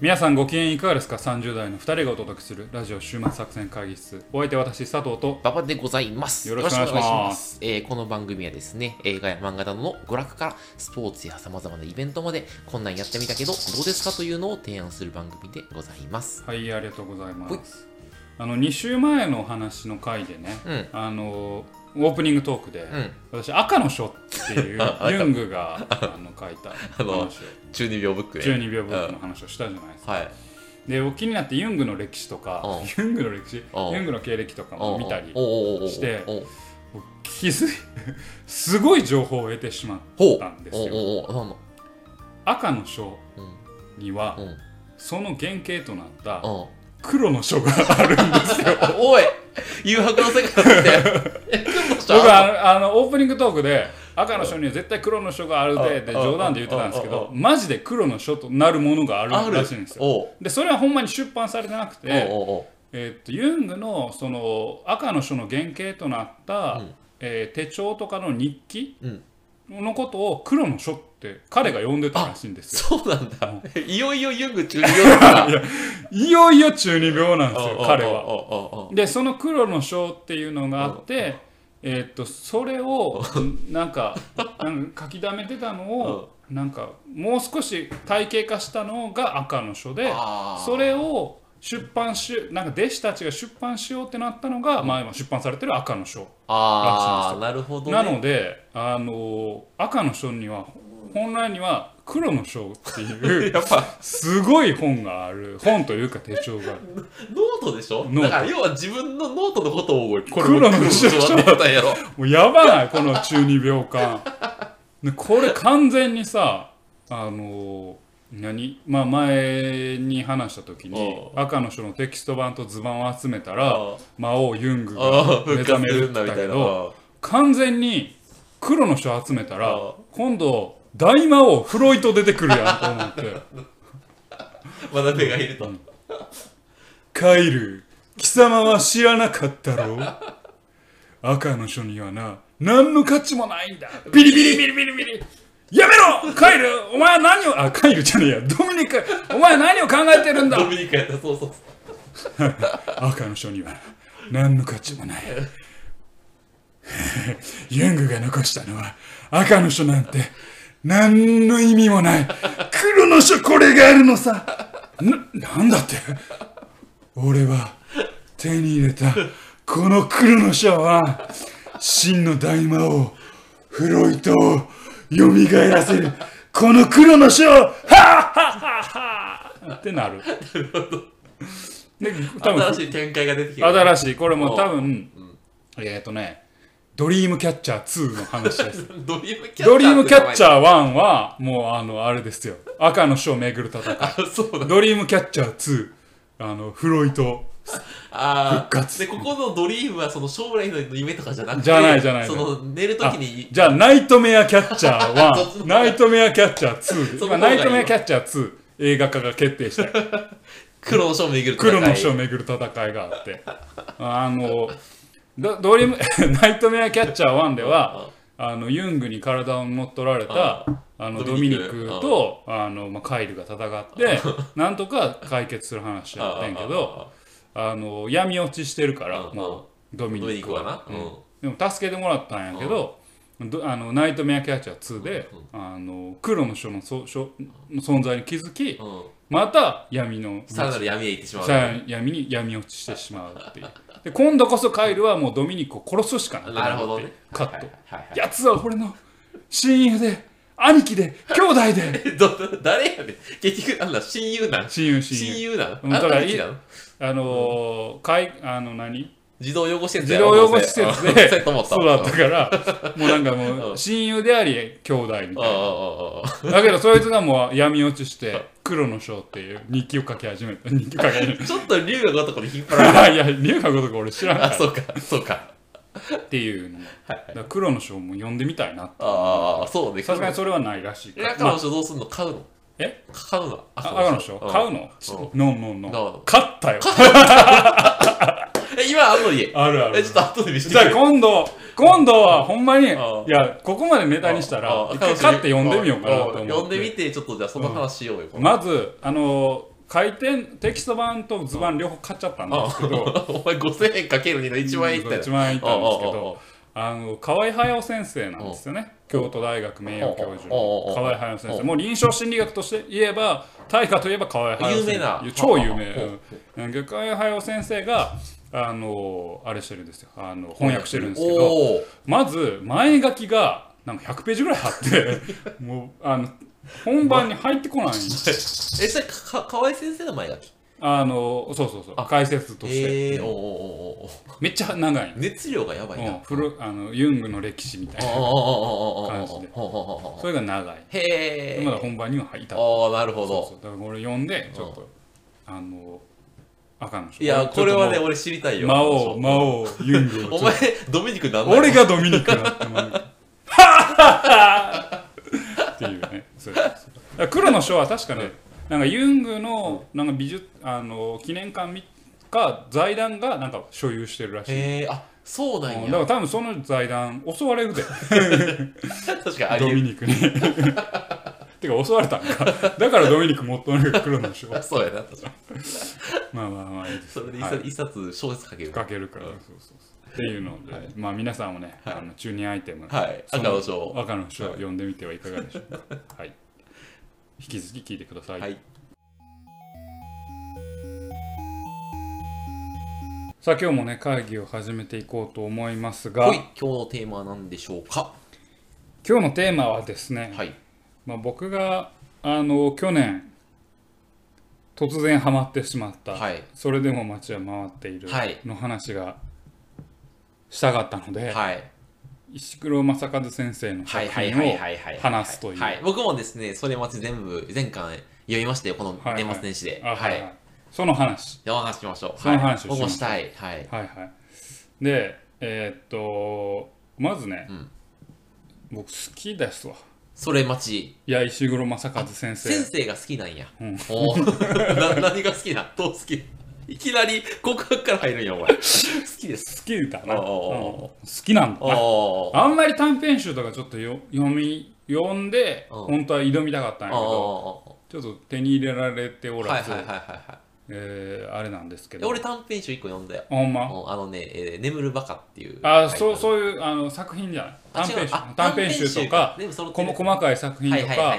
皆さんご機嫌いかがですか ?30 代の2人がお届けするラジオ週末作戦会議室。お相手は私、佐藤と。馬場でございます。よろしくお願いしますえーこの番組はですね、映画や漫画などの娯楽からスポーツや様々なイベントまで、こんなんやってみたけど、どうですかというのを提案する番組でございます。はい、ありがとうございまほいす。あの、2週前の話の回でね、うん。あの、オープニングトークで、うん。私、赤の書っていう あユングがあの書いた話を、中二病ブックね。12秒ブックの話をしたじゃないですか。はい。で、お気になってユングの歴史とかうん、ユングの歴史、うん。ユングの経歴とかも見たりして気づい すごい情報を得てしまったんですよ。赤の書うんには、うん。その原型となったうん。黒の書があるんですよ。おい！誘白の世界だって。え、来んの？あのオープニングトークで赤の書には絶対黒の書があるでってあ冗談で言ってたんですけあどマジで黒の書となるものがあるらしいんですよ。でそれはほんまに出版されてなくて、えーっとユングのその赤の書の原型となった、うんえー手帳とかの日記うんのことを黒の書って彼が呼んでたらしいんですよ。そうなんだ。いよいよユング中二病だ。いよいよ中二病なんですよ彼は。でその黒の章っていうのがあって、えーっとそれを なんかなんか書き溜めてたのをなんかもう少し体系化したのが赤の書でそれを出版しなんか弟子たちが出版しようってなったのが、まあ、今出版されてる赤の書。ああ、なるほど、ね。なのであの赤の書には本来には黒の書っていう やっぱ。すごい本がある本というか手帳が。あるノートでしょ？だから要は自分のノートのことをこ黒の黒書って言ったんやろ。もうやばないこの中二病感でこれ完全にさあの何？まあ前に話した時に赤の書のテキスト版と図版を集めたらあ魔王ユングあが目覚めるんだけど完全に黒の書集めたらあ。今度大魔王フロイト出てくるやんと思って。まだ目がいると。カイル貴様は知らなかったろう。赤の書にはな何の価値もないんだ。ビリビリビリビリビリ。やめろ！カイルお前は何をあカイルじゃねえや。ドミニクお前は何を考えてるんだ？ドミニカやった、そうそうそう。赤の書には何の価値もない。ユングが残したのは赤の書なんて何の意味もない。黒の書これがあるのさ。ななんだって？俺は手に入れたこの黒の書は真の大魔王フロイトを蘇らせる。この黒の書はっはっはっはってなる。で多分新しい展開が出てきた。新しい。これも多分、ん。えっ、とねドリームキャッチャー2の話です。ドリームキャッチャー。ドリームキャッチー。ャー1はもうあのあれですよ。赤の書を巡る戦い。ドリームキャッチャー2あのフロイト。あ復活。で、ここのドリームはその将来の夢とかじゃなくて、じゃないじゃないその寝るときに、じゃあナイトメアキャッチャーそっちの1ナイトメアキャッチャー2今ナイトメアキャッチャー2映画化が決定した黒 の書を巡る戦い。黒の書を巡る戦いがあって。あのドドリーム ナイトメアキャッチャー1ではあ。のユングに体を乗っ取られたあ。のドドミニククとあ。の、まあ、カイルが戦ってなんとか解決する話やってんけどあ。の闇落ちしてるからうん。もうドミニクは。な。うん。でも助けてもらったんやけどどあのナイトメアキャッチャー2であの黒の書のそ書の存在に気づきうん。また闇のさらなる闇へ行ってしまう。闇に闇落ちしてしまうっていう。で今度こそカイルはもうドミニクを殺すしかなくなるほどね。カット、はいはいはいやつは俺の親友で兄貴で兄弟で。誰やねん。結局なんだ親友なん？親友親友。親友なん？うんだからあのーかいあの何？児童養護施設児童養護施設うんでそうやと思ったから。もうなんかもううん。親友であり兄弟みたいな。だけどそいつがもう闇落ちして黒の章っていう日記を書き始めた。日記を書き始めああちょっと龍が如くに引っ張られたたいや龍が如く俺知らんかあらそうかそうか。っていうの。もだから黒の章も読んでみたいなああそうね。さすがにそれはないらしいから。え赤の書どうすんの？買うの？え？買うの？あ赤の章買うの？うん。ノンノンノン買ったよ。え 今あんの家あるある。えちょっと後で見せてじゃあ今度今度はほんまにいあやここまでネタにしたら一回買って読んでみようかなと思って。読ん。でみてちょっとじゃあその話しようよまずあの回転テキスト版と図版両方買っちゃったんですけど お前5000円かける2の1万円いったよ1万円いったんですけどあの河合隼先生なんですよね。京都大学名誉教授河合隼先生。もう臨床心理学として言えば大化といえば河合隼先生。有名な。超有名。河合隼先生があのあれしてるんですよ。あの翻訳してるんですけどまず前書きがなんか100ページぐらいあって もうあの本番に入ってこない えそれか河合先生の前書き？あのそうそうそう。解説として、えー、おーおめっちゃ長い、熱量がやばいな。うん、古あのユングの歴史みたいな感じで。それが長い。へえまだ本番には入ったああなるほそうどそう。だからこれ読んでちょっとあのあかんのいやこれはね俺知りたいよ。魔王魔王ユングを お前ドミニクなんなの？俺がドミニクになってまうっていうね。黒の書は確かねなんかユングのなんか美術あの記念館みか財団がなんか所有してるらしい。あそうなんや。うん。だから多分その財団襲われるで。確かにドミニクにてか襲われたんか。だからドミニク持っとる黒の書えそうやな。確かにまあまあまあいいです。それで一はい。冊一冊小説書ける。かけるから、うん。そうそうそう。っていうので、まあ皆さんもね、あの中二アイテム、はい。そ赤の書赤の書を読んでみてはいかがでしょうか。はい。引き続き聞いてください、はい。さあ今日もね会議を始めていこうと思いますが。今日のテーマは何でしょうか？今日のテーマはですね、はいまあ、僕があの去年突然ハマってしまった、はい。それでも街は回っているはい。の話がしたかったので、はい。石黒正和先生のはい作品をはいはいはいはい。話すという。はい。僕もですねそれ待ち全部前回読みましたよこのはいはい。年末年始で。あはいはい。その話。でお話ししましょう。その話をしましはい。はい。はいはい。でえーっとまずね、うん。僕好きですわそれ待ち。いや石黒正和先生。先生が好きなんや。うん。な何が好きなどう好き？いきなり告白から入るんやお前。好きです。好きだな、おうん。好きなんだな。あんまり短編集とかちょっとよ読み読んでうん。本当は挑みたかったんやけどおちょっと手に入れられておらず、ーはいはいはいはいはえーあれなんですけど。俺短編集一個読んだよ。ほんま？うんあのね、えー眠るバカっていうあそううそういうあの作品じゃない？短編集。短編集とか細かい作品とか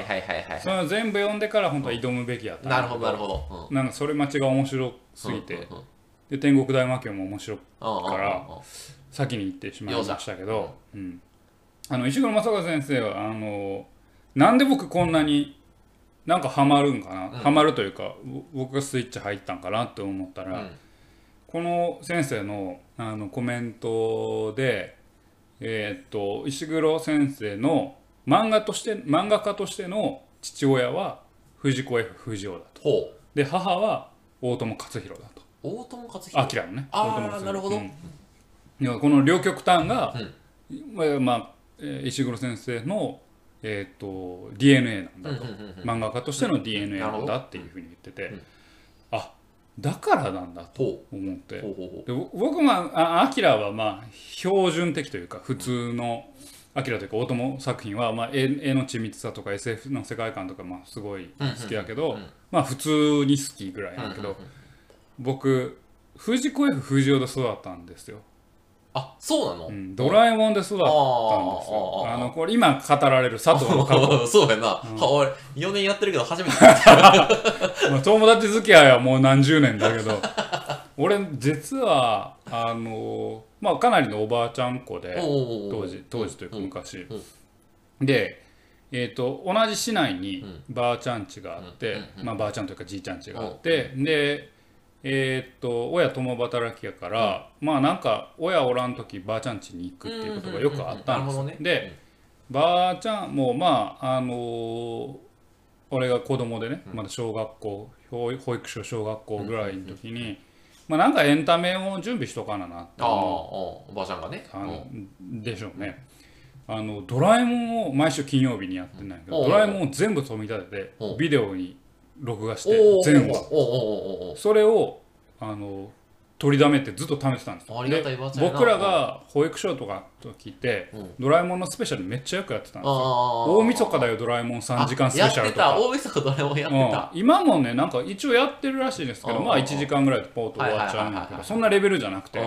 その全部読んでから本当は挑むべきやったなるほどなるほど、うん。なんかそれ待ちが面白すぎて、うんうんうん。で天国大魔教も面白くうんうんうんうん。から先に行ってしまいましたけど、うん、あの石黒正和先生はあのなんで僕こんなになんかハマるんかな、ハマるというかぼ僕がスイッチ入ったんかなって思ったら、うん。この先生のあのコメントで、えーっと石黒先生の漫画として漫画家としての父親は藤子 F 不二雄だと。で母は大友克洋だと。大友克洋。明のね。あー大友克洋。なるほど。うん。いやこの両極端が、うん。まあ石黒先生の、えーっと DNA なんだと、うんうんうんうん。漫画家としての DNA なんだっていうふうに言ってて、あだからなんだとほ思って。でぼ僕もあアキラはまあ標準的というか普通のアキラというか大友作品はまあ絵絵の緻密さとか SF の世界観とかまあすごい好きだけど、うんうんまあ普通に好きぐらいだけど、うんうんうん。僕藤子 F 不二雄で育ったんですよ、あそうなの、うん、ドラえもんで育ったんですよ。あのこれ今語られる佐藤の過去。そうやな、は俺4年やってるけど初めて。まあ友達付き合いはもう何十年だけど。俺実はあのまあかなりのおばあちゃん子で当当時当時というか昔、うん。で、えー、と同じ市内にうばあちゃん家があって、うん。うん。まあ、ばあちゃんというかじいちゃん家があって、でえー、と親共働きやから、まあなんか親おらん時ばあちゃん家に行くっていうことがよくあったんですでばあちゃんもまああのー俺が子供でね、まだ小学校保保育所小学校ぐらいの時に、まあなんかエンタメを準備しとかななっておばあちゃんがね。あのでしょうね。あのドラえもんを毎週金曜日にやってんだけど、ドラえもんを全部飛び立ててビデオに録画しおてお全話おおおおおそれをあの取りだめてずっと貯めてたんですよ。ありがたいばあちゃんやな。僕らが保育所とかの時って、うん。ドラえもんのスペシャルめっちゃよくやってたんですよ。あ大晦日だよドラえもん3時間スペシャルとか。やってた大晦日ドラえもんやってた、うん、今もねなんか一応やってるらしいですけどうん。まあ1時間ぐらいでポーと終わっちゃうんだけどそんなレベルじゃなくてうん。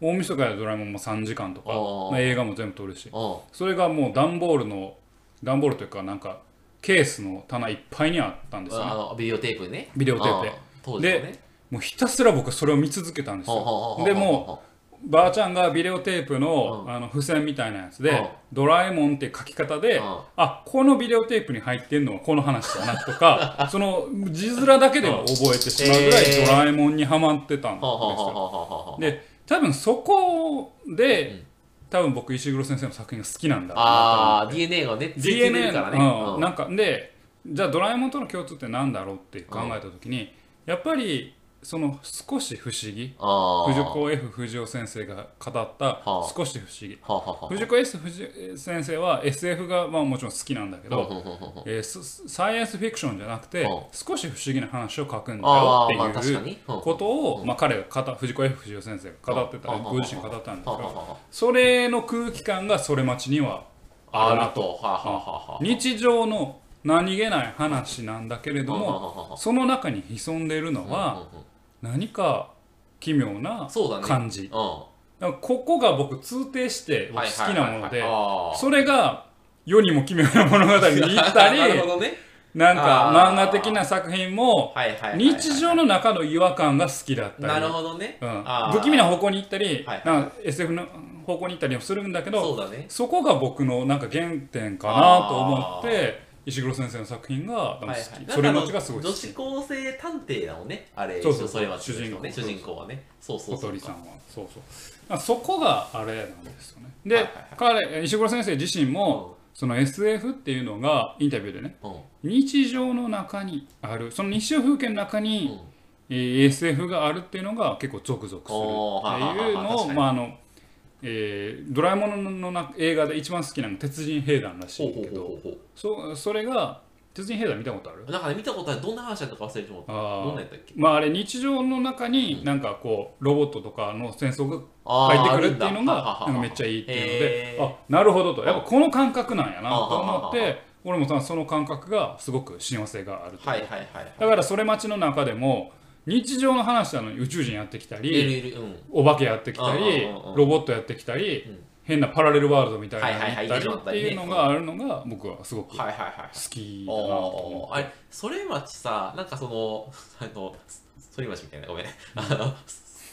大晦日やドラえもんも3時間とかうん。まあ映画も全部撮るしうん。それがもう段ボールの段ボールというかなんかケースの棚いっぱいにあったんですよね。あのビデオテープね。ビデオテープで。ね。もうひたすら僕それを見続けたんですよ。でもうばあちゃんがビデオテープの,、あの付箋みたいなやつで、うん。ドラえもんって書き方で、うん。あこのビデオテープに入ってんのはこの話だなとか その字面だけでも覚えてしまうぐらいえー。ドラえもんにはまってたんですよ。で多分そこで、うん多分僕石黒先生の作品が好きなんだああ DNA がね DNA るからね。うん。うん。なんかでじゃあドラえもんとの共通ってなんだろうって考えた時に、やっぱりその少し不思議藤子 F 不二雄先生が語ったはあ。少し不思議。はあはあはあ藤子 F 不二雄先生は SF がまあもちろん好きなんだけど、ほうほうほうほうえースサイエンスフィクションじゃなくてうん。少し不思議な話を書くんだよっていうことを、まあ、彼が語藤子 F 不二雄先生が語ってたうん。ご自身語ったんですけどはあはあはそれの空気感がそれ待ちにはあああるなと日常の何気ない話なんだけれどはあはあもはあはあその中に潜んでいるのは何か奇妙な感じ。うん。だからここが僕通底して僕好きなものでそれが世にも奇妙な物語に行ったり ね。なんか漫画的な作品もはいはいはいはい日常の中の違和感が好きだったり。なるほどね。不気味な方向に行ったりはいなんか SF の方向に行ったりもするんだけどそね。そこが僕のなんか原点かなと思って石黒先生の作品が好はいはい。きそれ待ちがすごい好女き子高生探偵だもんねあれそうそうそれは主人公。ね主人公はね。そうそうそう。小鳥さんは。そうそう。あそこがあれなんですよね。で、はいはい彼石黒先生自身も、その SF っていうのがインタビューでねうん。日常の中にあるその日常風景の中に、えー SF があるっていうのが結構ゾクゾクするっていはいはいいうのをまああの、えードラえもんのな映画で一番好きなのが鉄人兵団らしいうけどそそれが鉄人兵団見たことある？うなんかね見たことある。どんな話だったか忘れてもらったどんなやったっけ？まああれ日常の中になんかこうロボットとかの戦争があ入ってくるっていうのがなんかめっちゃいいっていうのであなるほどと。やっぱこの感覚なんやなと思って俺もさその感覚がすごく親和性があるとはいはいはいはい。だからそれ待ちの中でも日常の話なのに宇宙人やってきたりお化けやってきたりロボットやってきたりうん。変なパラレルワールドみたいなのやったりっていうのがあるのが僕はすごく好きだなとあれそれ町さなんかそのあの反町みたいな。ごめんあの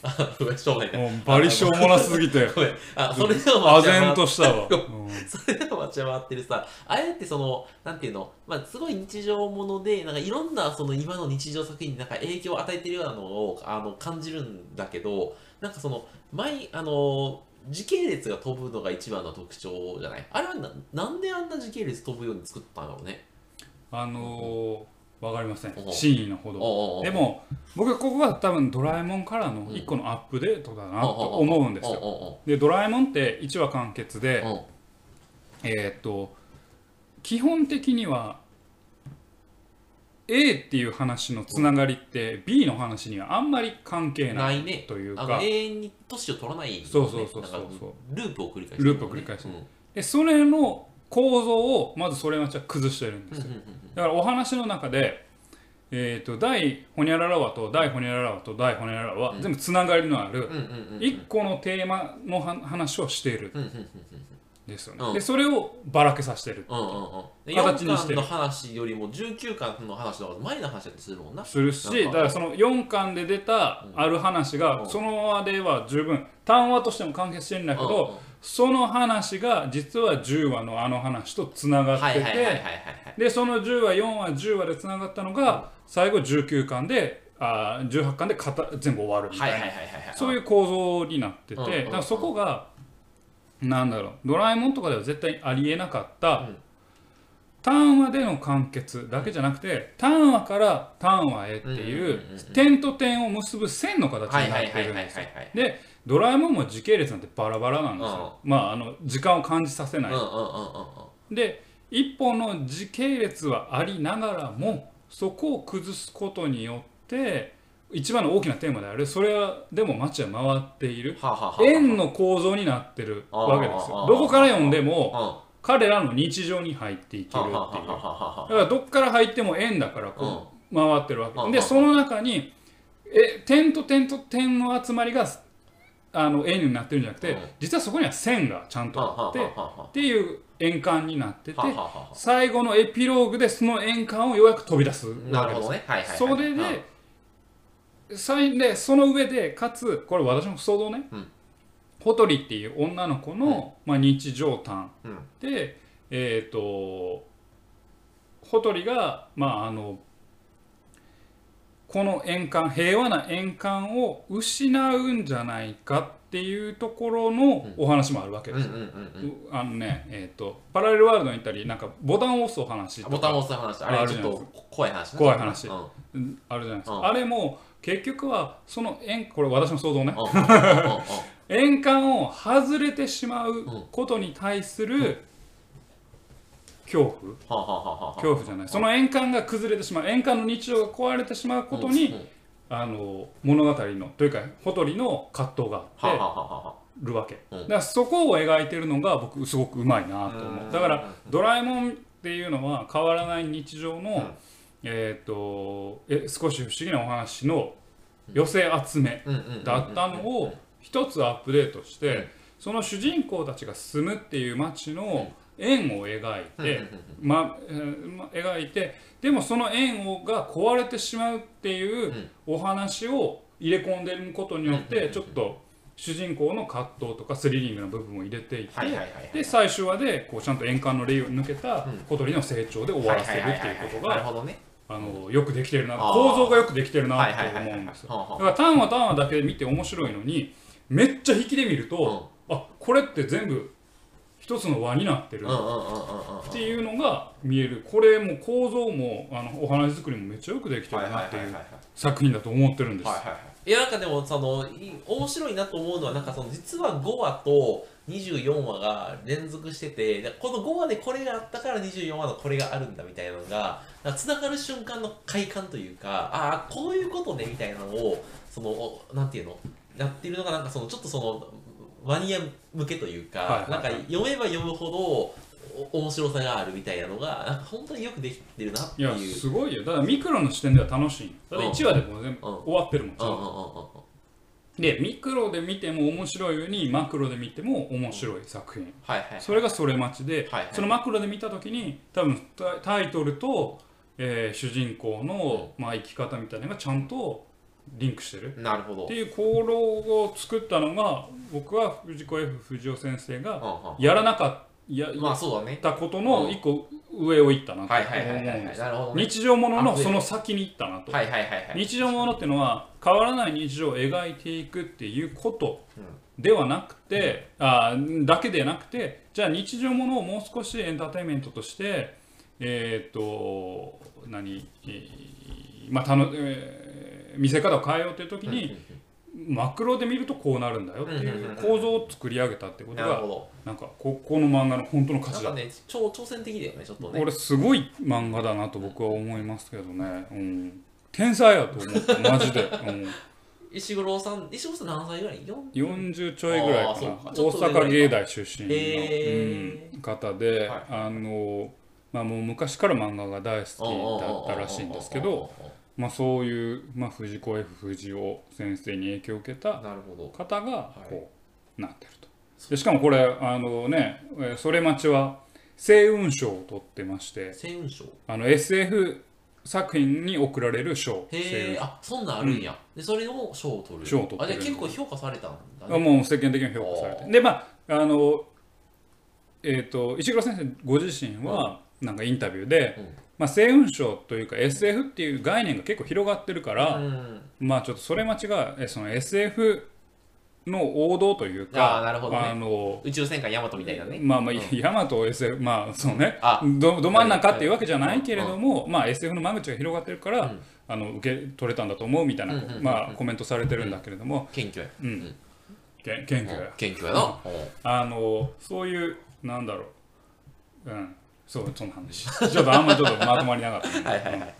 あごめんしょうがない。もうバリしょうもなすぎて。ごめん。あそれでも唖然としたわ、うん。それでも街は回ってるさ。あれってそのなんていうのまあすごい日常ものでなんかいろんなその今の日常作品になんか影響を与えてるようなのをあの感じるんだけどなんかその毎あの時系列が飛ぶのが一番の特徴じゃない？あれはななんであんな時系列飛ぶように作ったんだろうね。あのー、わかりません。真意のほど。でも僕はここが多分ドラえもんからの一個のアップデートだなと思うんですよ。よでドラえもんって1話完結でうん。えーっと基本的には A っていう話のつながりって B の話にはあんまり関係なないというか。永遠に年を取らない、ね、そうそうそうそうループを繰り返してループを繰り返すうん。でそれの構造をまずそれは崩してるんですよ。だからお話の中で、えー、と大ホニャララワと大ホニャララワと大ホニャララワは全部つながりのあるうんうんうんうん。一個のテーマのは話をしているですようん。ねでそれをばらけさせてるうんうんうん。で形にしてる。4巻の話よりも19巻の話の方が前の話だったりするもんな。するしだからその4巻で出たある話うん。がその話では十分単話としても完結してるんだけどその話が実は10話のあの話とつながっててでその10話4話10話でつながったのが最後19巻であー18巻で全部終わるみたいな。そういう構造になっててだからそこがなんだろうドラえもんとかでは絶対ありえなかったうん。単話での完結だけじゃなくて単話から単話へっていう点と点を結ぶ線の形はいになってるんですよ。はい。でドラえもんも時系列なんてバラバラなんですよ。まああの時間を感じさせない。で一本の時系列はありながらもそこを崩すことによって一番の大きなテーマであるそれはでも街は回っている。円の構造になってるわけですよ。どこから読んでうん。もは彼らの日常に入っていけるっていう。だからどっから入っても円だからこう回ってるわうんけでその中にえ点と点と点の集まりがあの円になってるんじゃなくてうん。実はそこには線がちゃんとあってっていう円環になってて最後のエピローグでその円環をようやく飛び出すなるほどね。はいはいはい。それで最でその上でかつこれ私の想像ね、うん。ホトリっていう女の子の、まあ、日常談。うん。でえっ、とホトリがまああのこの円環平和な円環を失うんじゃないかっていうところのお話もあるわけです、うんうんうんうん。あのねえっ、とパラレルワールドに行ったりなんかボタンを押すお話ボタンを押す話。ああるじゃないれちょっと怖い話ね。怖い話。うん。あるじゃないですか、うん。あれも結局はその円これ私の想像ね。円環を外れてしまうことに対する恐怖。はあはあはあはあ。恐怖じゃない。その円環が崩れてしまう円環の日常が壊れてしまうことに、うん。うんあの物語のというかほとりの葛藤がはあってるわけ、うん。だからそこを描いてるのが僕すごくうまいなと思う。うん。だから「ドラえもん」っていうのは変わらない日常の、うん。えっ、とえ少し不思議なお話の寄せ集めうんうんうんうんだったのを一つアップデートしてその主人公たちが住むっていう街の円を描いうんうんうんて、ま描いてでもその円をが壊れてしまうっていうお話を入れ込んでることによってちょっと主人公の葛藤とかスリリングな部分を入れていってで最終話でこうちゃんと円環のレイを抜けた小鳥の成長で終わらせるっていうことがあのよくできてるな構造がよくできてるなはいとはいはいはい。思うんですよ。だから単話単話だけで見て面白いのにめっちゃ引きで見ると、あこれって全部一つの輪になってるっていうのが見える。これも構造もあのお話作りもめっちゃよくできてるなっていう作品だと思ってるんです。はいやなんかでもそのい面白いなと思うのはなんかその実は5話と24話が連続しててでこの5話でこれがあったから24話のこれがあるんだみたいなのがなんか繋がる瞬間の快感というかああこういうことねみたいなのをそのおなんていうの？やってるのがなんかそのちょっとそのマニア向けというか、はいはいはい。なんか読めば読むほどお面白さがあるみたいなのがなんか本当によくできてるなっていやいう。すごいよ。だからミクロの視点では楽しい。だから1話でもう全部うん。終わってるもんうんうんでミクロで見ても面白いようにマクロで見ても面白い作品。はいはいそれがそれ待ちで、はいはい。そのマクロで見た時に多分タタイトルと、えー主人公の、まあ、生き方みたいなのがちゃんとリンクしてる。なるほど。っていう功労を作ったのが僕は藤子 F 不二雄先生がうんうんやらなかったやまあそうだね。ったことの一個上を行ったな。とはい思はいはいはい。うん。日常もののあその先に行ったなと、はいはいはいはい。日常ものっていうのは変わらない日常を描いていくっていうことうん。ではなくて、あーだけでなくてじゃあ日常ものをもう少しエンターテインメントとしてえーっと何、えーまあたのえー見せ方を変えようという時に、マクロで見るとこうなるんだよっていう構造を作り上げたってことがなんかここの漫画の本当の価値だね、超挑戦的だよね、ちょっとね。これすごい漫画だなと僕は思いますけどね、うん、天才やと思ってマジで、うん、石黒さん、石黒さん何歳ぐらい ?4 40ちょいぐらいかな。大阪芸大出身の、へーうん方で、はい。あのまあ、もう昔から漫画が大好きだったらしいんですけど、まあ、そういう、まあ、藤子 F 不二雄先生に影響を受けた。方がはい。こうなってると。でしかもこれあのねえーそれ待ちは星雲賞を取ってまして星雲賞。あの SF 作品に贈られる賞。星へえ、雲。あ、そんなんあるんや。で、それを賞を取る。賞を取ってる。あ、結構評価されたんだがね。もう世間的に評価されあてでまああのえっ、と石黒先生ご自身はなんかインタビューで、うん。まあ、星雲賞というか SF っていう概念が結構広がってるから、うん。まあちょっとそれ待ちがえその SF の王道というかあーなるほどね。あの宇宙戦艦ヤマトみたいなね。まあまあ、うん。ヤマト SF まあそうね。あ。どど真ん中っていうわけじゃないけれども、まあ SF の間口が広がってるから、うん。あの受け取れたんだと思うみたいな、うんうんうんうん。まあコメントされてるんだけれども、謙虚や。うん。け謙虚や、謙虚やな。あのそういうなんだろう。うんそうその話ちょっとあんまちょっとまとまりなかった、はいはいはい。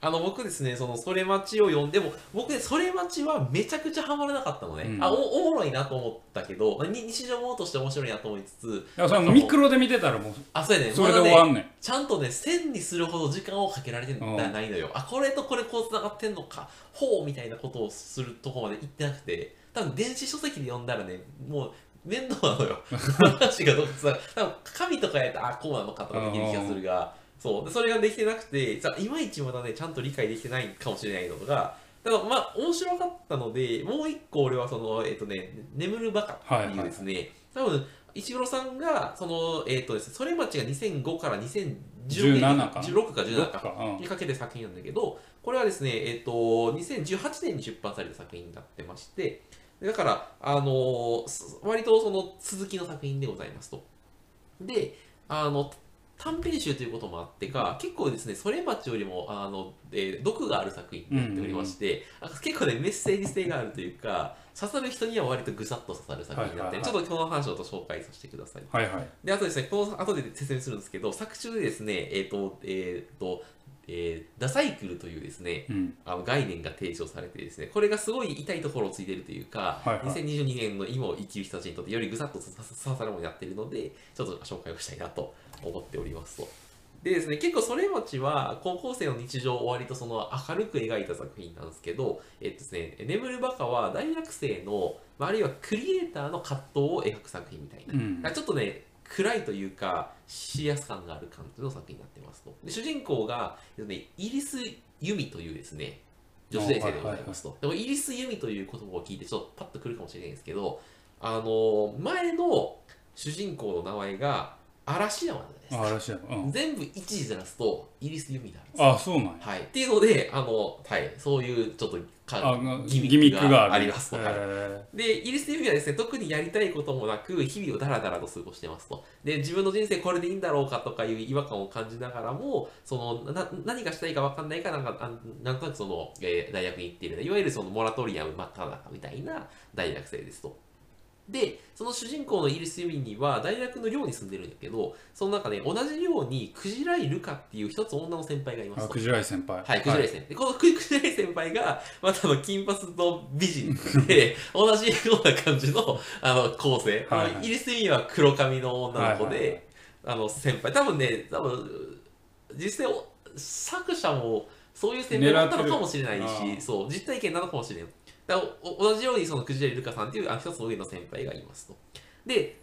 あの僕ですね、そのそれ待ちを読んでも、僕ね、それ待ちはめちゃくちゃハマらなかったのね。うんあお、おもろいなと思ったけど、まあに日常ものとして面白いなと思いつつ、いやそのミクロで見てたらもうあ、そうやね、それで終わんねんちゃんとね、線にするほど時間をかけられてうんないのよ。あ、これとこれこう繋がってんのか、ほうみたいなことをするとこまで行ってなくて、多分電子書籍で読んだらね、もう面倒なのよ。話がどっちさ、多分紙とかやったら、あ、こうなのかとかできる気がするが、そう。でそれができてなくて、じゃあいまいちまだね、ちゃんと理解できてないかもしれないのが、だからまあ、面白かったので、もう一個俺はその、えっ、とね、眠るバカっていうですね、多分、石黒さんが、その、えっ、とですね、それ町が2005から2010年17か16か17かにかけて作品なんだけど、これはですね、えっ、と、2018年に出版された作品になってまして、だから、あの割とその続きの作品でございますと。で、あの、短編集ということもあってか、結構ですね、それ町よりも、あの、えー毒がある作品になっておりまして、あ結構ね、メッセージ性があるというか、刺さる人には割とぐさっと刺さる作品になって、はいはいはいちょっとこの話をと紹介させてください。はいはいで、あとですね、この後で説明するんですけど、作中でですね、えっ、と、えっ、と、えーダサイクルというですね、うんあの概念が提唱されてですね、これがすごい痛いところをついているというか、はいはい2022年の今を生きる人たちにとってよりぐさっと刺さるものになっているので、ちょっと紹介をしたいなと思っておりますと。でですね、結構それもちは高校生の日常を割とその明るく描いた作品なんですけど、えっとですね、眠るバカは大学生の、まああるいはクリエイターの葛藤を描く作品みたいな。うんちょっとね、暗いというか、シリアス感がある感じの作品になってますと。で主人公が、えっとね、イリス・ユミというですね、女子大生でございますと。でも、イリス・ユミという言葉を聞いて、ちょっとパッとくるかもしれないんですけど、あの前の主人公の名前が嵐山です。あ嵐やうん全部一時ずらすと、イリス・ユミになるんです。あそうなんやはい。っていうので、あの、はい、そういうちょっとかあギミッックがありますと。はいへで、イリス・ユミはですね、特にやりたいこともなく、日々をダラダラと過ごしてますと。で、自分の人生これでいいんだろうかとかいう違和感を感じながらも、その、な何がしたいか分かんないから、なんか、あなんとなくその、えー大学に行っている、いわゆるそのモラトリアム真っ只中みたいな大学生ですと。で、その主人公のイリス・ユミには大学の寮に住んでるんだけど、その中で、同じ寮にクジライ・ルカっていう一つ女の先輩がいますクジライ先輩はい、クジライ先輩。で、このクジ ライ先輩が、またあの、金髪と美人で、同じような感じの、あの、構成。はいはいイリス・ミーは黒髪の女の子で、はいはいはいあの、先輩。多分ね、多分、実際お、作者も、そういう先輩だったのかもしれないし、そう、実体験なのかもしれない。だ同じように、そのクジライ・ルカさんっていう、あ一つの上の先輩がいますと。で、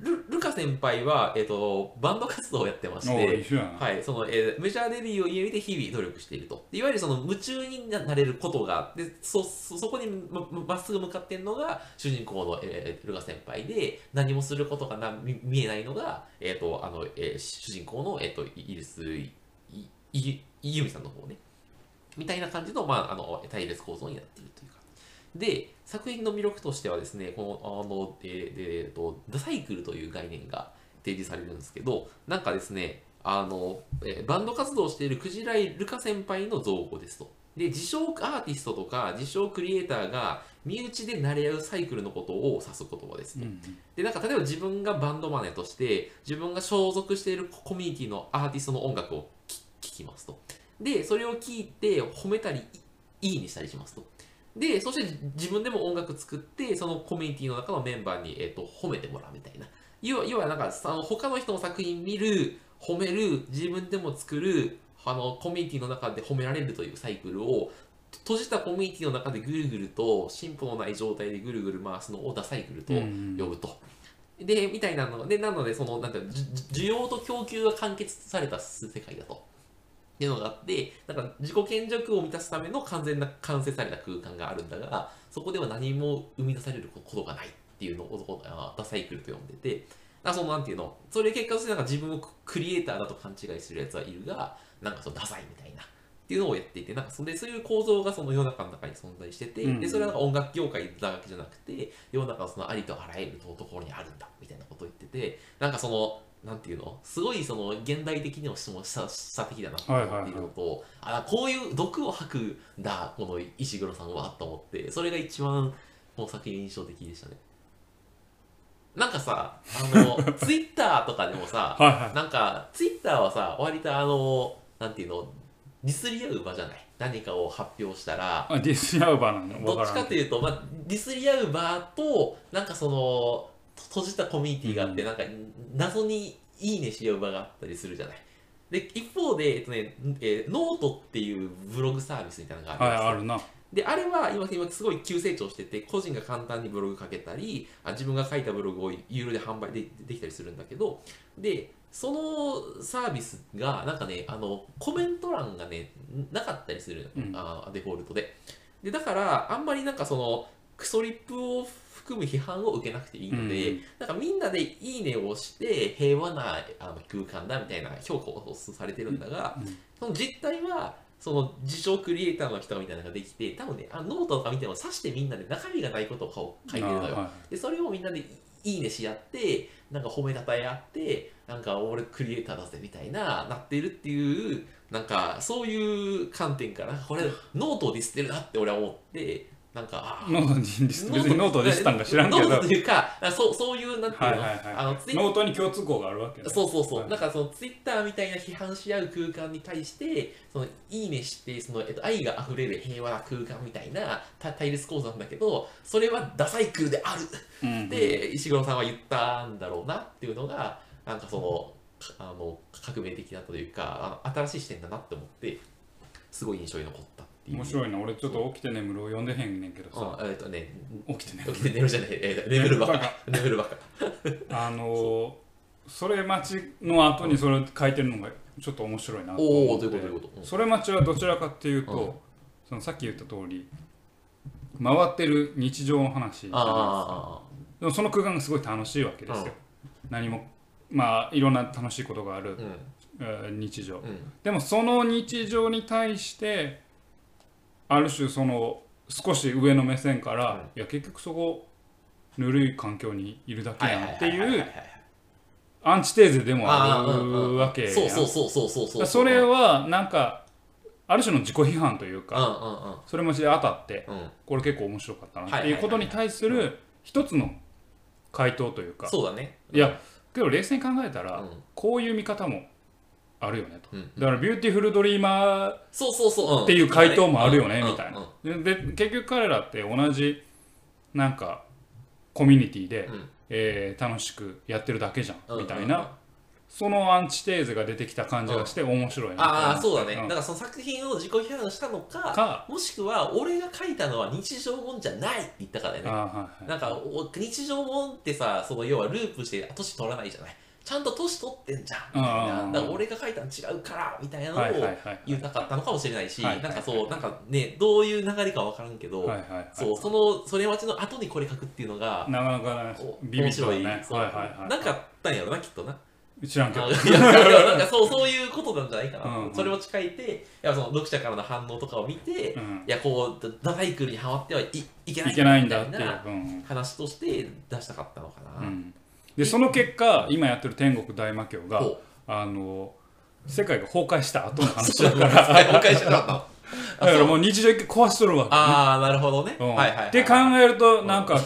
ルルカ先輩は、えっ、と、バンド活動をやってましおて、はい、その、えーメジャーデビューを家見て日々努力していると。でいわゆるその夢中になれることがあって、そそそこにままっすぐ向かっているのが主人公の、えールガ先輩で、何もすることがな見見えないのが、えーとあのえー主人公の、えー、とイギリス、いいいイユミさんの方ね。みたいな感じの,、まあ、あの対立構造になっていると。で、作品の魅力としてはですね、この、あの、で、で、えっと、ダサイクルという概念が提示されるんですけど、なんかですね、あの、えーバンド活動をしているクジライ・ルカ先輩の造語ですと。で、自称アーティストとか、自称クリエイターが身内で慣れ合うサイクルのことを指す言葉ですと。うんで、なんか例えば自分がバンドマネとして、自分が所属しているコミュニティのアーティストの音楽を聴きますと。で、それを聞いて褒めたり、いいいにしたりしますと。で、そして自分でも音楽作って、そのコミュニティの中のメンバーに、えっと褒めてもらうみたいな。要は、要はなんか、その他の人の作品見る、褒める、自分でも作る、あの、コミュニティの中で褒められるというサイクルを、閉じたコミュニティの中でぐるぐると、進歩のない状態でぐるぐる回すのをダサイクルとうん呼ぶと。で、みたいなので、なので、その、なんていう需要と供給が完結された世界だと。っていうのがあって、だから自己顕示欲を満たすための完全な完成された空間があるんだが、そこでは何も生み出されることがないっていうのをあダサイクルと呼んでて、だそのなんていうの、それ結果としてなんか自分をクリエイターだと勘違いするやつはいるが、なんかそのダサいみたいな。っていうのをやっていて、なんかそれそういう構造がその世の中の中に存在してて、うんでそれはなんか音楽業界だけじゃなくて、世の中のそのありとあらゆるところにあるんだみたいなことを言ってて、なんかその、なんていうの？すごいその現代的にもしたした的だなっているのと、あこういう毒を吐くんだこの石黒さんはと思ってそれが一番この作品印象的でしたね。なんかさあの ツイッターとかでもさはいはい。なんかツイッターはさ割とあのなんていうの？ディスり合う場じゃない？何かを発表したらあディスり合う場なの？どっちかというと、まあ、ディスり合う場となんかその閉じたコミュニティがあって、うん。なんか謎にいいねし合う場があったりするじゃない。で一方で、えっとねえーノートっていうブログサービスみたいなのがあはいるんですよ。あるな。であれは今今すごい急成長してて個人が簡単にブログ書けたりあ自分が書いたブログを有料で販売でできたりするんだけどでそのサービスがなんかねあのコメント欄がねなかったりする、うん。あデフォルトで。でだからあんまりなんかそのクソリップを含む批判を受けなくていいので、うん。なんかみんなで「いいね」を押して平和なあの空間だみたいな評価をされてるんだが、うん。その実態はその自称クリエイターの人みたいなのができて多分ねあのノートとか見てもさしてみんなで中身がないことを書いてるのよ、あはでそれをみんなでいいいねし合ってなんか褒めたたえ合ってなんか俺クリエイターだぜみたいななってるっていうなんかそういう観点からこれノートをディスってるなって俺は思ってなんかノートにディス別にノートでしたんか知らんけど。ノートというかそうそういうなんていうの、はいはいはいあのツイッノートに共通項があるわけね。そうそうそう、はい。なんかそのツイッターみたいな批判し合う空間に対してそのいいねしてその、えっと、愛があふれる平和な空間みたいなた対立構造なんだけどそれはダサイクルである。うんって石黒さんは言ったんだろうなっていうのがなんかそのかあの革命的だというかあの新しい視点だなって思ってすごい印象に残ったっていう。面白いな。俺ちょっと起きて眠るを読んでへんねんけどさ。うんえっとね。起きて眠起きて寝るじゃない、えー眠るばっか。眠るばっか。あのーそれ待ちの後にそれ書いてるのがちょっと面白いなと思って。それ待ちはどちらかっていうと、うん。そのさっき言った通り回ってる日常の話じゃないでもその空間がすごい楽しいわけですよ、何もまあいろんな楽しいことがあるあ、うん。えー日常。うん。でもその日常に対してある種その少し上の目線から、うんいや結局そこぬるい環境にいるだけはいやんっていうアンチテーゼでもあるわけやん。そうそうそうそうそうそうそれはなんかある種の自己批判といううんか、うん。それもし当たってこれ結構面白かったなってはいうことに対する一つの回答というか、そうだね。いやけど冷静に考えたら、うん。こういう見方もあるよねと。うんだからビューティフルドリーマーそうそうそう、うん。っていう回答もあるよねうん。みたいな。うんでで結局彼らって同じなんかコミュニティで、うん。えー楽しくやってるだけじゃん、うんみたいな。そのアンチテーゼが出てきた感じがして面白いなと思ってああそうだね、ん。だからその作品を自己批判したのかか。もしくは俺が書いたのは日常もんじゃないって言ったからね。はいはい。なんかお日常もんってさその要はループして年取らないじゃないちゃんと年取ってんじゃん。みたいな。だから俺が書いたの違うからみたいなのを言いたかったのかもしれないし、なんかそうなんかねどういう流れか分からんけど、そうそのそれ待ちの後にこれ書くっていうのがなかなか面白い。そうはいはいはい。なんかあったんやろなきっとな。知らんけど。あいやなんかそう そういうことなんじゃないかな、うんうん。それを書いていやその読者からの反応とかを見て、いうん。やこうダサイクルにはまってはいいけないいけないんだっていう。みたいなうん話として出したかったのかな、うんでその結果今やってる天国大魔教があの世界が崩壊した後の話だから。公開したの。だからもう日常一回壊しとるわけね。ああなるほどね、うん。はいはい、はい、って考えるとなんか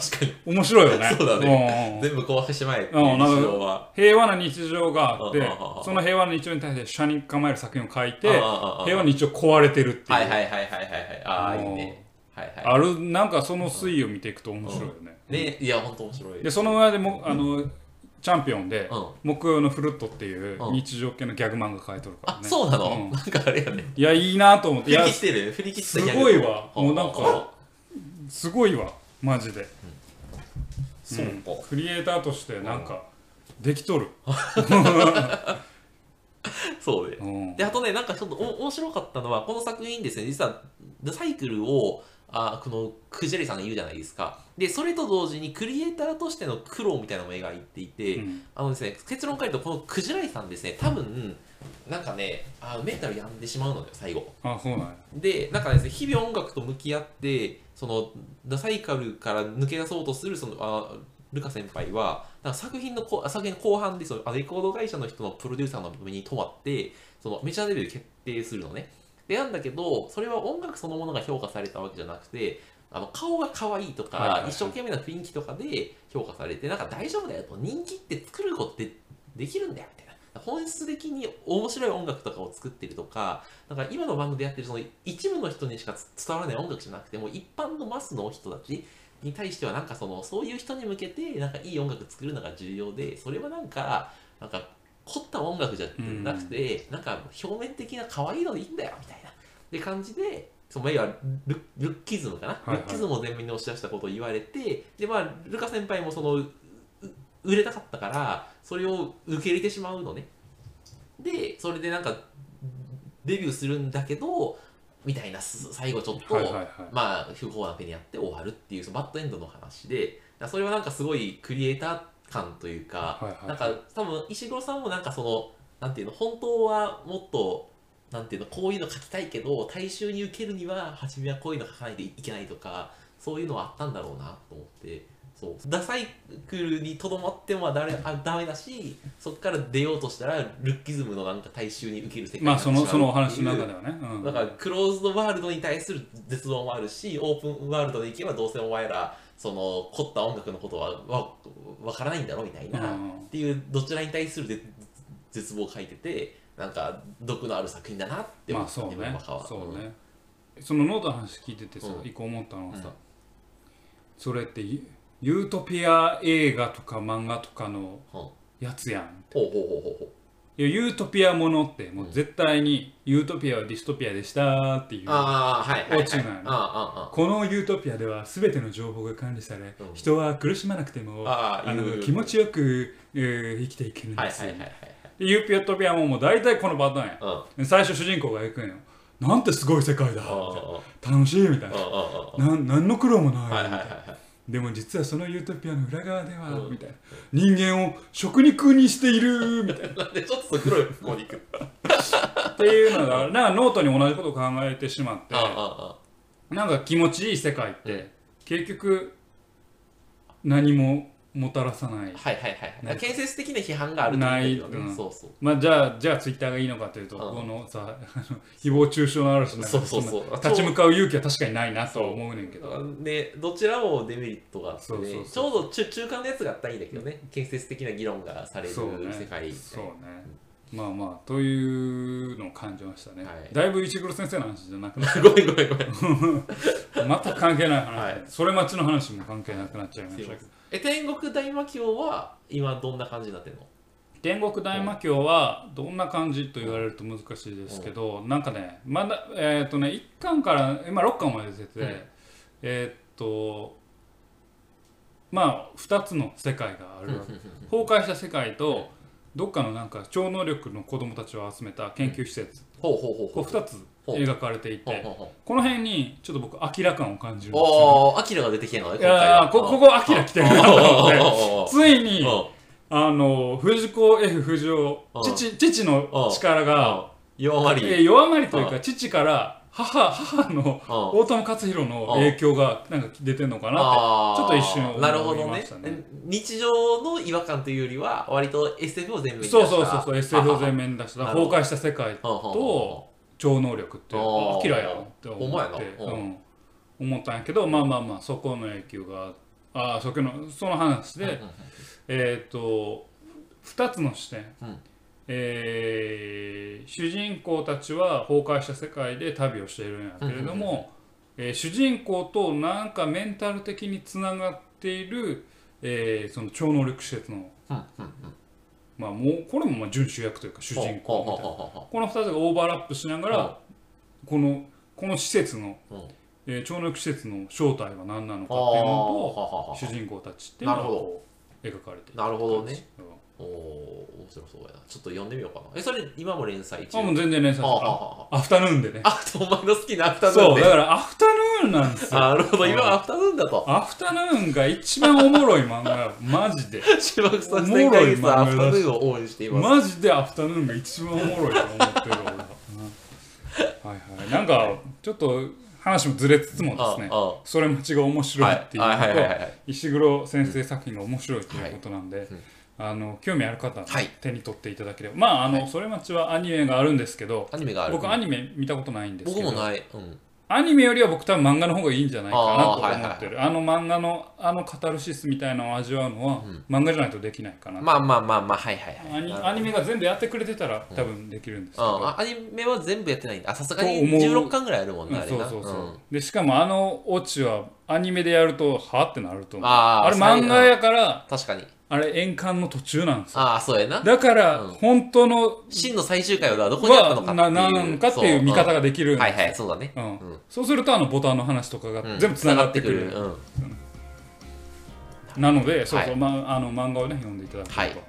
面白いよね。そうだね。全部壊してしまえっていう日常は。平和な日常があってうんうんうんうんその平和な日常に対して車に構える作品を書いてうんうんうんうん平和な日常壊れてるっていう、はいはいはいはいはいはい。ああいいね。はいはい。あるなんかその推移を見ていくと面白いよね、ねいや本当面白い。でその上でもあのチャンピオンでうん。木曜のフルットっていううん。日常系のギャグ漫画書いとるからあねそうなの、ん。なんかあれやね。いやいいなと思って。振り切ってる？振り切ったすごいわ。うん。もうなんかすごいわ。マジで。そうか、クリエイターとしてなんかできとる、そうでうん。であとねなんかちょっとお面白かったのはこの作品ですね。実は「The Cycle を」あこのクジャリさんが言うじゃないですかでそれと同時にクリエイターとしての苦労みたいなのも描いていて、うん。あのですね結論から言うとこのクジライさんですね多分なんかねあメンタル病んでしまうのよ最後。あそうなんや。でなんかですね日々音楽と向き合ってそのダサイカルから抜け出そうとするそのあルカ先輩はなんか作品のこ作品の後半でそのあレコード会社の人のプロデューサーの目に止まってそのメジャーデビュー決定するのね。でなんだけどそれは音楽そのものが評価されたわけじゃなくてあの顔が可愛いとか、はいはい。はい一生懸命な雰囲気とかで評価されてなんか大丈夫だよと人気って作ることってできるんだよみたいな。本質的に面白い音楽とかを作ってるとかなんか今の番組でやってるその一部の人にしか伝わらない音楽じゃなくてもう一般のマスの人たちに対してはなんかそのそういう人に向けてなんかいい音楽作るのが重要でそれはなんかなんか凝った音楽じゃなくて、なんか表面的な可愛いのでいいんだよみたいな。で感じでそのいわゆるルルッキズムかな、はいはい。ルッキズムを前面に押し出したことを言われてでまあルカ先輩もそのう売れたかったからそれを受け入れてしまうのね。でそれでなんかデビューするんだけどみたいなす最後ちょっと、はいはいはい。まあ不法な手にあって終わるっていうそのバッドエンドの話で。それはなんかすごいクリエイター感というか、はいはい。なんか多分石黒さんもなんかそのなんていうの本当はもっとなんていうのこういうの書きたいけど大衆に受けるには初めはこういうの書かないといけないとかそういうのはあったんだろうなと思って。そう。ダサイクルにとどまってもだれあダメだしそこから出ようとしたらルッキズムのなんか大衆に受ける世界にまあそのそのお話の中ではね、うん。だからクローズドワールドに対する絶望もあるしオープンワールドでいけばどうせお前らその凝った音楽のことはわわからないんだろみたいな、うん。っていうどちらに対するで絶望を書いててなんか毒のある作品だなって思ったまあそうね。そうね、そのノートの話聞いててさ、うん一個思ったのはさ、うん。それってユユートピア映画とか漫画とかのやつやん。ユートピアものってもう絶対にユートピアはディストピアでしたっていうああはいはいはい。落ちないのああこのユートピアでは全ての情報が管理され、うん。人は苦しまなくてもあの気持ちよく、えー生きていけるんですよ、はいはいはいでユートピアももう大体このパターンや。はいで最初主人公が行くんよ。なんてすごい世界だ。楽しいみたいな。うんうんなん何の苦労もないみたいな、はいはいはいはい。でも実はそのユートピアの裏側では、うん。みたいな。人間を食肉にしているみたいな。なんでちょっと黒い方向に行くっていうのがなんかノートに同じことを考えてしまって。なんか気持ちいい世界って結局何ももたらさない。はいはいはいはい。建設的な批判があると思うんだけどねないうん。そうそう。まあじゃあじゃあツイッターがいいのかというと、うん。このさあの誹謗中傷の嵐の中そうでそうそう。立ち向かう勇気は確かにないなとは思うねんけど。でどちらもデメリットがあって、そうそうそう。ちょうど中中間のやつがあったらいいんだけどね。建設的な議論がされるそうね。世界みたいそうね。まあまあというのを感じましたね、はい。だいぶ石黒先生の話じゃなくなっな ごめんごめんごめん。た全く関係ない話、はい。それ待ちの話も関係なくなっちゃいましたけどえ天国大魔教は今どんな感じになってんの？天国大魔教はどんな感じと言われると難しいですけど、なんかねまだえっ、とね1巻から今6巻まで出てて、うん。えっ、とまあ2つの世界がある。崩壊した世界とどっかのなんか超能力の子供たちを集めた研究施設、ほうほうほうこう。ほう2つ描かれていてこの辺にちょっっと僕明ら感を感じるんですよおーアキラが出てきてんのねいやーこここアキラ来てるなと思って。ついにうんあの藤子 F 不二雄うん父父の力が弱まり。えー弱まりといううか父から母母の大友克洋の影響がなんか出てんのかなってちょっと一瞬思いなるほどね。ましたね日常の違和感というよりは割と SF を全面に出した。そうそうそうそう SF を全面に出した崩壊した世界とと超能力ってあーあアキラやんって思って。うん。うん。思ったんやけどまあまあまあそこの影響がああそこのその話でえっと2つの視点。うん。えー主人公たちは崩壊した世界で旅をしているんやけれども、えー主人公となんかメンタル的につながっている、えーその超能力施設の、まあ、もうこれもまあ準主役というか主人公みたいな。この2つがオーバーラップしながら、このこの施設の、えー超能力施設の正体は何なのかっていうのと主人公たちっていうのがなるほど。こう描かれているなるほどね。うん。おお面白そうやな。ちょっと読んでみようかな。えそれ今も連載中？あもう全然連載はしてるあ。アフタヌーンでね。あお前の好きなアフタヌーそうンでだからアフタヌーンなんですよ。あなるほど。今アフタヌーンだと。アフタヌーンが一番おもろい漫画よ。マジで。島草おもろい全会議漫画だしアフタヌーンを応援しています。マジでアフタヌーンが一番おもろいと思ってる俺は、いはい。なんかちょっと話もずれつつもですね。あそれ待ちが面白いっていうはいはいはいはいのと石黒先生作品が面白いということなんで、うん。あの興味ある方ははい。手に取っていただければ、まああの、はそれ待ちはアニメがあるんですけどアニメがある。僕アニメ見たことないんですけど。僕もない。うんアニメよりは僕多分漫画の方がいいんじゃないかなと思ってる。あの漫画のあのカタルシスみたいなのを味わうのは、漫画じゃないとできないかな、まあまあまあまあはいはいはい。アニメが全部やってくれてたら多分できるんですけど、うん。あアニメは全部やってないんだ。あさすがにと思う。16巻ぐらいあるもんね、うんあれな。そうそうそう、ん。でしかもあのオチはアニメでやるとはあってなると思う。あーれ漫画やから確かにあれ円環の途中なんですよ。ああそうやな。だから、うん。本当の真の最終回はどこにあったのかっていう。はななのかっていう見方ができるんですよ。はいはいそうだね。うん。うん。そうするとあのボタンの話とかがうん。全部つながってくる,、繋がってうん。なのでそうそう、はいまあ、あの漫画をね読んでいただければ、はいと。いう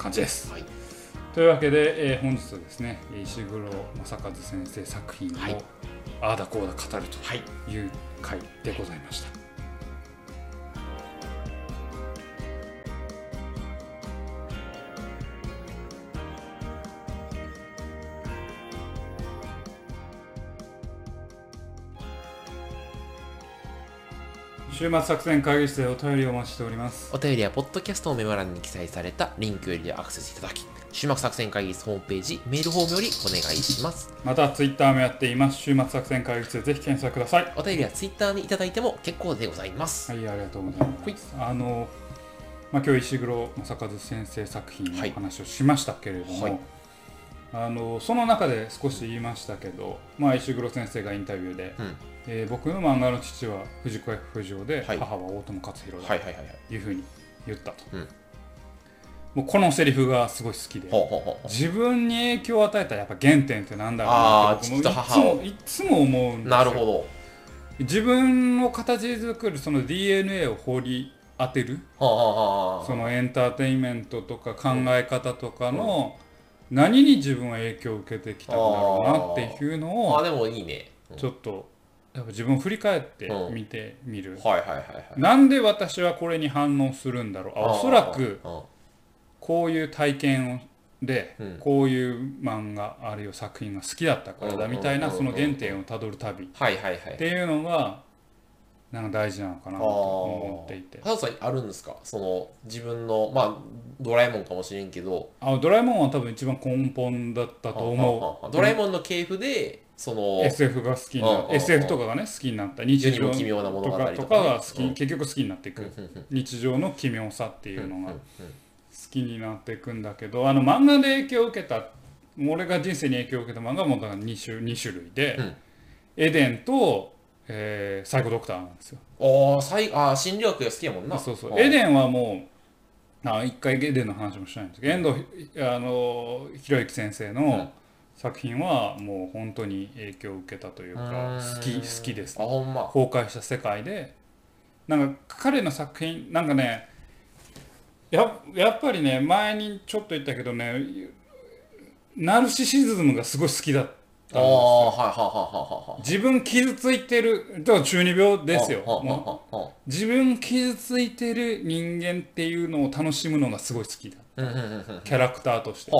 感じです。はい。というわけで、えー本日はですね石黒正和先生作品を、はい。ああだこうだ語るはい。という回でございました週末作戦会議室でお便りをお待ちしております。お便りはポッドキャストのメモ欄に記載されたリンクよりアクセスいただき終幕作戦会議室ホームページメールフォームよりお願いします。またツイッターもやっています。週末作戦会議室でぜひ検索ください。お便りはツイッターにいただいても結構でございます。はい、ありがとうございます。あの、まあ、今日石黒正和先生作品のはい。話をしましたけれども、はいあのその中で少し言いましたけど、まあ、石黒先生がインタビューで、うん。えー僕の漫画の父は藤子 F 不二雄で、はい。母は大友克洋だというふうに言ったと、うん。もうこのセリフがすごい好きで。自分に影響を与えたやっぱ原点ってなんだろうなって僕いつもいつも思うんですなるほど。自分を形作るその DNA を掘り当てる。はあはあはあ。そのエンターテインメントとか考え方とかの何に自分は影響を受けてきたんだろうなっていうのをあでもいいね、うん。ちょっとやっぱ自分を振り返ってうん見てみる。はいはいはいはい。なんで私はこれに反応するんだろう。あおそらくうん。こういう体験をでうん。こういう漫画あるいは作品が好きだったからだみたいなうんその原点をたどる旅っはいはいはい。ていうのがなんか大事なのかなと思っていて。ハウさんあるんですか？その自分のまあドラえもんかもしれんけど。あドラえもんは多分一番根本だったと思う。ドラえもんの系譜でその SF が好きうんうんうんな SF とかがね好きになった。日常奇妙な物語とか。ねとかが好きうん。結局好きになっていく。日常の奇妙さっていうのが好きになっていくんだけどあの漫画で影響を受けた俺が人生に影響を受けた漫画はもうだから2種 ,2 種類で、うん。エデンと、えーサイコドクターなんですよ。ああ最あー心理学が好きやもんな。そうそう。エデンはもうあ一回エデンの話もしないんですけど遠藤あのひろゆき先生うん。の作品はもう本当に影響を受けたといううかーん。好き好きです。あほんま。崩壊した世界で。なんか彼の作品なんかねややっぱりね前にちょっと言ったけどねナルシシズムがすごい好きだったああよはいはいはいはいはい。自分傷ついてるだから中二病ですよ。う自分傷ついてる人間っていうのを楽しむのがすごい好きだ。あうんキャラクターとして。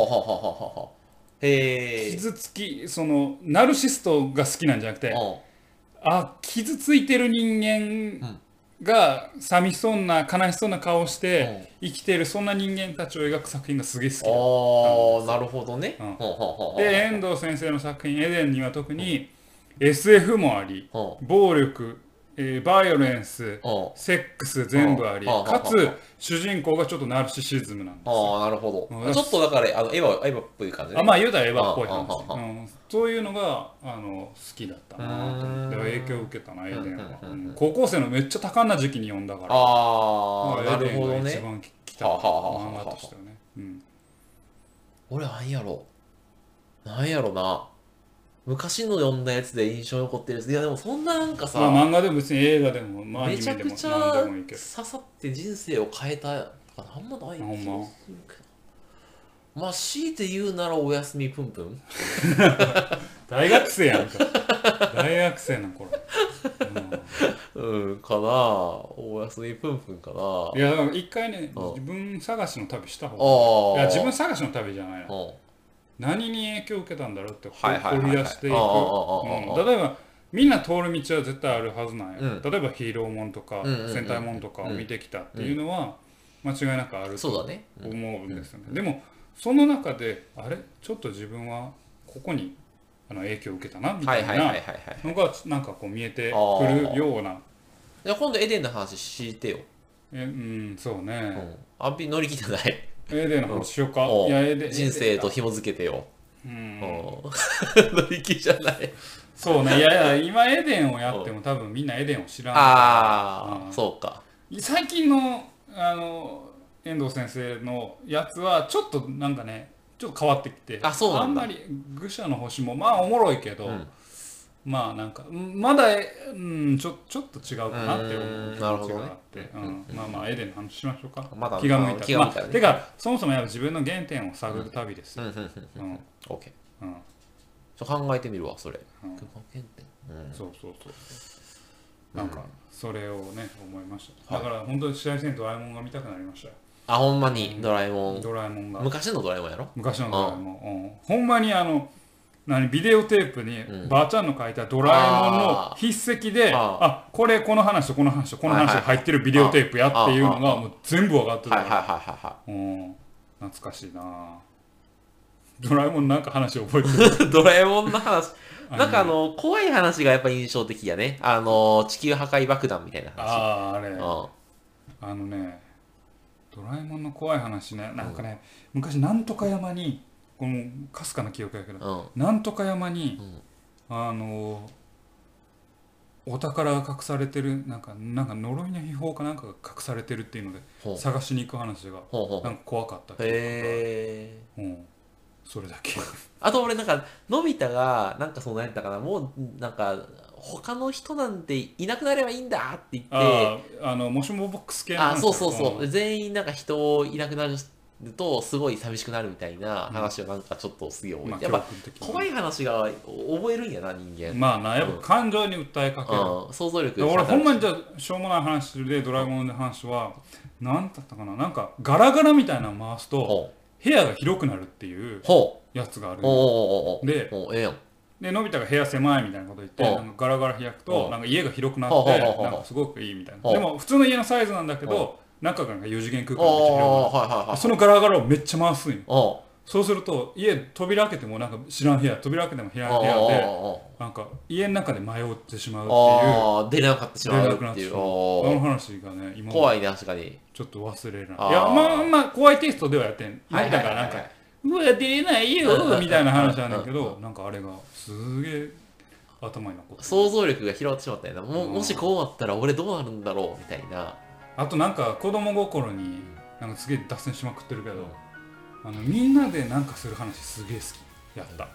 傷つきそのナルシストが好きなんじゃなくてあ傷ついてる人間が寂しそうな悲しそうな顔をして生きてるそんな人間たちを描く作品がすげえ好きだ。ああなるほどね。うん。で遠藤先生の作品「エデン」には特に SF もありは暴力、えーバイオレンスセックス全部あり。かつ主人公がちょっとナルシシズムなんですあよ。ああなるほうん。どちょっとだからあのエヴァエヴァっぽい感じね。あまあ言うたらエヴァっぽいうんうん。そういうのがあの好きだったなと思って影響を受けたなエデンは、高校生のめっちゃ多感な時期に読んだから。ああなるエデンが一ほどね番きた漫画としてはね、うん、俺なんやろ。なんやろな昔の読んだやつで印象に残ってるやつ。いやでもそんななんかさ、まあ漫画でも別に映画でも、まあ、アめちゃくちゃ何でも刺いいけど。さって人生を変えたとかなんもない気がするけど。ま？あ強いて言うならおやすみぷんぷん。大学生やんか。大学生の頃、うん。かな。おやすみぷんぷんかうん、いなや一回ねうん。自分探しの旅した方ああがいや自分探しの旅じゃないなうん何に影響を受けたんだろうって掘り出していく。例えばみんな通る道は絶対あるはずなんや、うん例えばヒーローもんとかうんうんうん戦隊もんとかを見てきたっていうのは間違いなくある。とそうだね。思うんですよね、でもその中であれちょっと自分はここにあの影響を受けたなみたいなはいのがなんかこう見えてくるようなじゃあ今度エデンの話してよ、えうんそううねん、あんぴ乗り切ってないエデンの話しようか。おいやエデン人生と紐付けてよ、ううん。ん乗り気じゃない。そうね。いやいや今エデンをやっても多分みんなエデンを知らないああ、うん。そうか。最近のあの遠藤先生のやつはちょっとなんかねちょっと変わってきて。あそうなんだ。んまり愚者の星もまあおもろいけど、うんまあなんかうんまだ、うん、ちょちょっと違うかなって思ううん気持ちがあって、うんまあまあエデンの話しましょうか。まだ気が向いたら。気が向いたらね。まあ、てかそもそもやっぱ自分の原点を探る旅ですよ、うんうんうんうん。オッケーうん。ちょ考えてみるわそれ、うん。原点。うん。そうそうそう。なんかそれをね思いました。だから本当に試合戦ドラえもんが見たくなりましたよ。あほんまにドラえもん。ドラえもんが。昔のドラえもんやろ？昔のドラえもん、うん、ほんまにあの何ビデオテープにうん。ばあちゃんの書いたドラえもんの筆跡で、ああこれこの話とこの話とこの話が入ってるビデオテープやっていうのがもう全部分かってた。懐かしいな。ドラえもんなんか話覚えてる？い ドラえもんの話。なんかあの怖い話がやっぱ印象的やね。あの地球破壊爆弾みたいな話。あああれ。うん。あのねドラえもんの怖い話ね。なんかね、昔なんとか山にこのかすかな記憶やけどうん。なんとか山に、うん。あのお宝が隠されてるなんかなんか呪いの秘宝かなんかが隠されてるっていうので探しに行く話がなんか怖かったへえうん。それだけ。あと俺なんかのび太がなんかその何やったかな。もうなんか他の人なんていなくなればいいんだって言ってあのもしもボックス系の話あそうそうそう、ん。全員なんか人いなくなるとすごい寂しくなるみたいな話をなんかちょっとすげえまあて、やっぱ怖い話が覚えるんやな人間、まあなやっぱ感情に訴えかける、うん、想像力俺ほんまにじゃあしょうもない話でドラえもんの話は何だったかな？なんかガラガラみたいなの回すとほ部屋が広くなるっていうやつがある。ででのび太が部屋狭いみたいなこと言ってなんかガラガラ開くとなんか家が広くなってなんかすごくいいみたいな。でも普通の家のサイズなんだけど中がなんか4次元空ああ間で広はいはいはい。くそのガラガラをめっちゃ回すんよ。おそうすると家扉開けてもなんか知らん部屋扉開けても知らんあ部屋であなんか家の中で迷ってしまうっていう。ああ出れなかったしまうっっていう。てしまうこおー。の話がね今怖いね確かに。ちょっと忘れない。いやまあまあ怖いテストではやってん。はいだからなんかはいうわ出れないようんみたいな話なんだけうどなんかあれがすげえ頭に残ってる。想像力が広がってしまったよな。もうん。もしこうなったら俺どうなるんだろうみたいなあとなんか子供心になんかすげえ脱線しまくってるけどあのみんなでなんかする話すげえ好き。やった。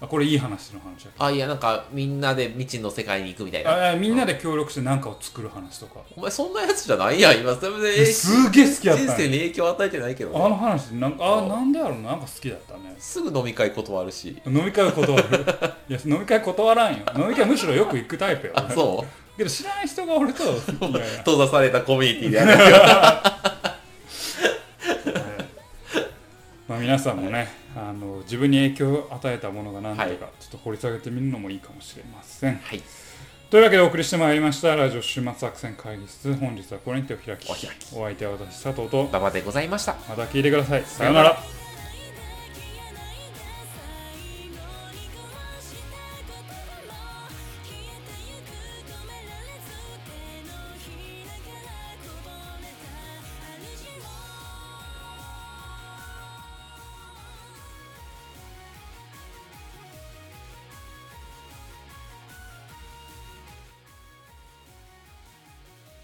あこれいい話の話やけど。あいやなんかみんなで未知の世界に行くみたいな。あみんなで協力して何かを作る話とか。お前そんなやつじゃないやん今それですげえ好きやった人生に影響を与えてないけどね。あの話なんかあう。んなんでやろうな？なんか好きだったね。すぐ飲み会断るし。飲み会断る。いや飲み会断らんよ。飲み会むしろよく行くタイプよあそうけど知らない人が俺といやいや閉ざされたコミュニティでやる まあ皆さんもねあの自分に影響を与えたものが何とか、はい。ちょっと掘り下げてみるのもいいかもしれません。はい。というわけでお送りしてまいりましたラジオ週末作戦会議室。本日はこれにてお開きお開きお相手は私佐藤と。馬場でございました。また聞いてください。さようなら